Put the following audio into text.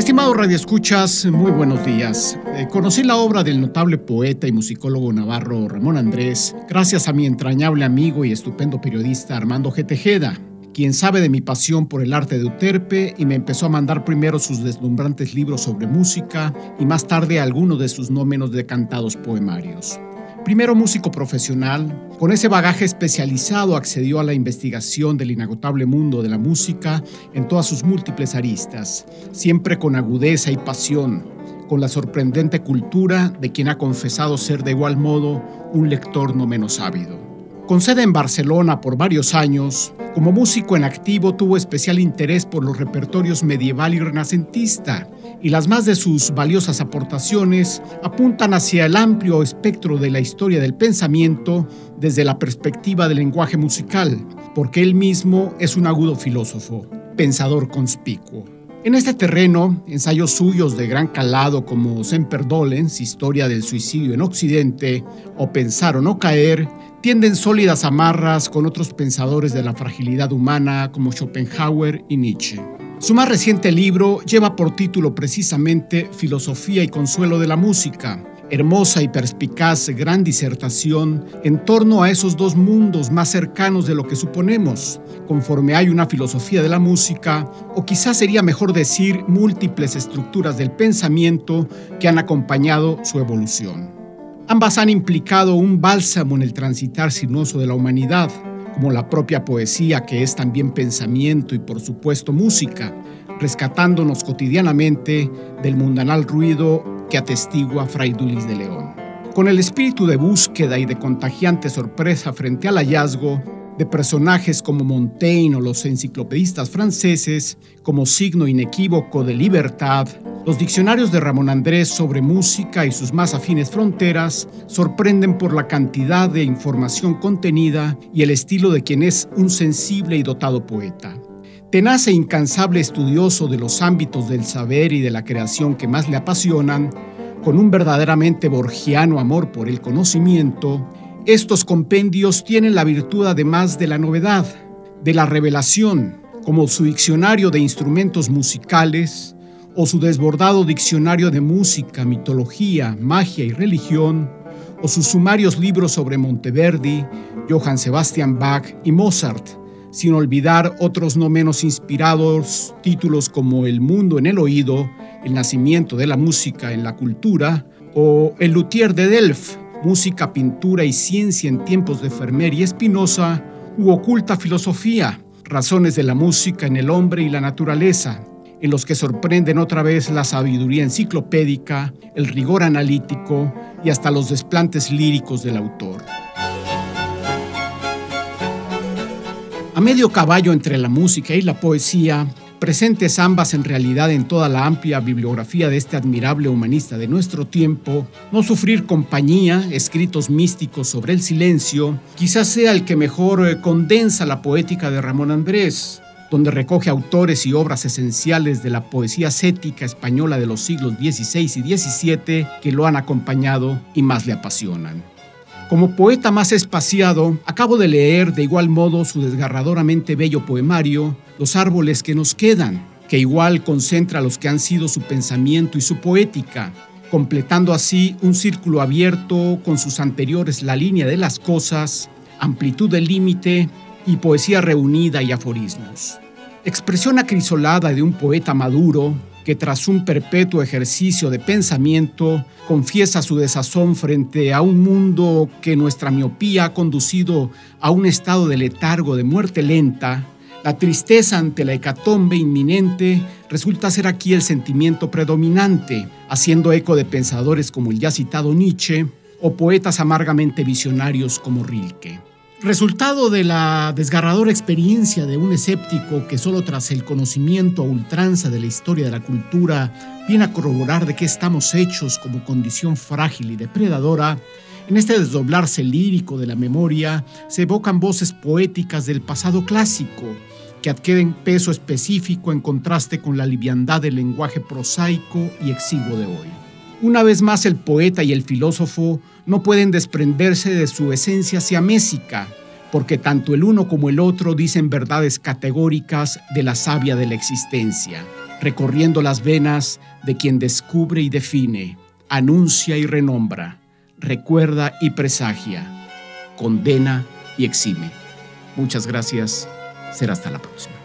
Estimado Radio Escuchas, muy buenos días. Eh, conocí la obra del notable poeta y musicólogo navarro Ramón Andrés gracias a mi entrañable amigo y estupendo periodista Armando G. Tejeda, quien sabe de mi pasión por el arte de Uterpe y me empezó a mandar primero sus deslumbrantes libros sobre música y más tarde algunos de sus no menos decantados poemarios. Primero músico profesional, con ese bagaje especializado accedió a la investigación del inagotable mundo de la música en todas sus múltiples aristas, siempre con agudeza y pasión, con la sorprendente cultura de quien ha confesado ser de igual modo un lector no menos ávido. Con sede en Barcelona por varios años, como músico en activo tuvo especial interés por los repertorios medieval y renacentista, y las más de sus valiosas aportaciones apuntan hacia el amplio espectro de la historia del pensamiento desde la perspectiva del lenguaje musical, porque él mismo es un agudo filósofo, pensador conspicuo. En este terreno, ensayos suyos de gran calado como Semper Dolens, Historia del Suicidio en Occidente, o Pensar o no caer, tienden sólidas amarras con otros pensadores de la fragilidad humana como Schopenhauer y Nietzsche. Su más reciente libro lleva por título precisamente Filosofía y Consuelo de la Música, hermosa y perspicaz gran disertación en torno a esos dos mundos más cercanos de lo que suponemos, conforme hay una filosofía de la música, o quizás sería mejor decir múltiples estructuras del pensamiento que han acompañado su evolución. Ambas han implicado un bálsamo en el transitar sinuoso de la humanidad, como la propia poesía que es también pensamiento y por supuesto música, rescatándonos cotidianamente del mundanal ruido que atestigua Fray Dulis de León. Con el espíritu de búsqueda y de contagiante sorpresa frente al hallazgo, de personajes como Montaigne o los enciclopedistas franceses como signo inequívoco de libertad, los diccionarios de Ramón Andrés sobre música y sus más afines fronteras sorprenden por la cantidad de información contenida y el estilo de quien es un sensible y dotado poeta. Tenaz e incansable estudioso de los ámbitos del saber y de la creación que más le apasionan, con un verdaderamente borgiano amor por el conocimiento, estos compendios tienen la virtud además de la novedad, de la revelación, como su diccionario de instrumentos musicales o su desbordado diccionario de música, mitología, magia y religión, o sus sumarios libros sobre Monteverdi, Johann Sebastian Bach y Mozart, sin olvidar otros no menos inspirados títulos como El mundo en el oído, El nacimiento de la música en la cultura o El luthier de Delft, música, pintura y ciencia en tiempos de Fermer y Espinosa, u oculta filosofía, razones de la música en el hombre y la naturaleza, en los que sorprenden otra vez la sabiduría enciclopédica, el rigor analítico y hasta los desplantes líricos del autor. A medio caballo entre la música y la poesía, presentes ambas en realidad en toda la amplia bibliografía de este admirable humanista de nuestro tiempo, No sufrir compañía, escritos místicos sobre el silencio, quizás sea el que mejor eh, condensa la poética de Ramón Andrés, donde recoge autores y obras esenciales de la poesía ascética española de los siglos XVI y XVII que lo han acompañado y más le apasionan. Como poeta más espaciado, acabo de leer de igual modo su desgarradoramente bello poemario, Los árboles que nos quedan, que igual concentra los que han sido su pensamiento y su poética, completando así un círculo abierto con sus anteriores La línea de las cosas, Amplitud del límite y Poesía reunida y aforismos. Expresión acrisolada de un poeta maduro que tras un perpetuo ejercicio de pensamiento confiesa su desazón frente a un mundo que nuestra miopía ha conducido a un estado de letargo, de muerte lenta, la tristeza ante la hecatombe inminente resulta ser aquí el sentimiento predominante, haciendo eco de pensadores como el ya citado Nietzsche o poetas amargamente visionarios como Rilke. Resultado de la desgarradora experiencia de un escéptico que solo tras el conocimiento a ultranza de la historia de la cultura viene a corroborar de qué estamos hechos como condición frágil y depredadora, en este desdoblarse lírico de la memoria se evocan voces poéticas del pasado clásico que adquieren peso específico en contraste con la liviandad del lenguaje prosaico y exiguo de hoy. Una vez más el poeta y el filósofo no pueden desprenderse de su esencia siamésica, porque tanto el uno como el otro dicen verdades categóricas de la savia de la existencia, recorriendo las venas de quien descubre y define, anuncia y renombra, recuerda y presagia, condena y exime. Muchas gracias. Será hasta la próxima.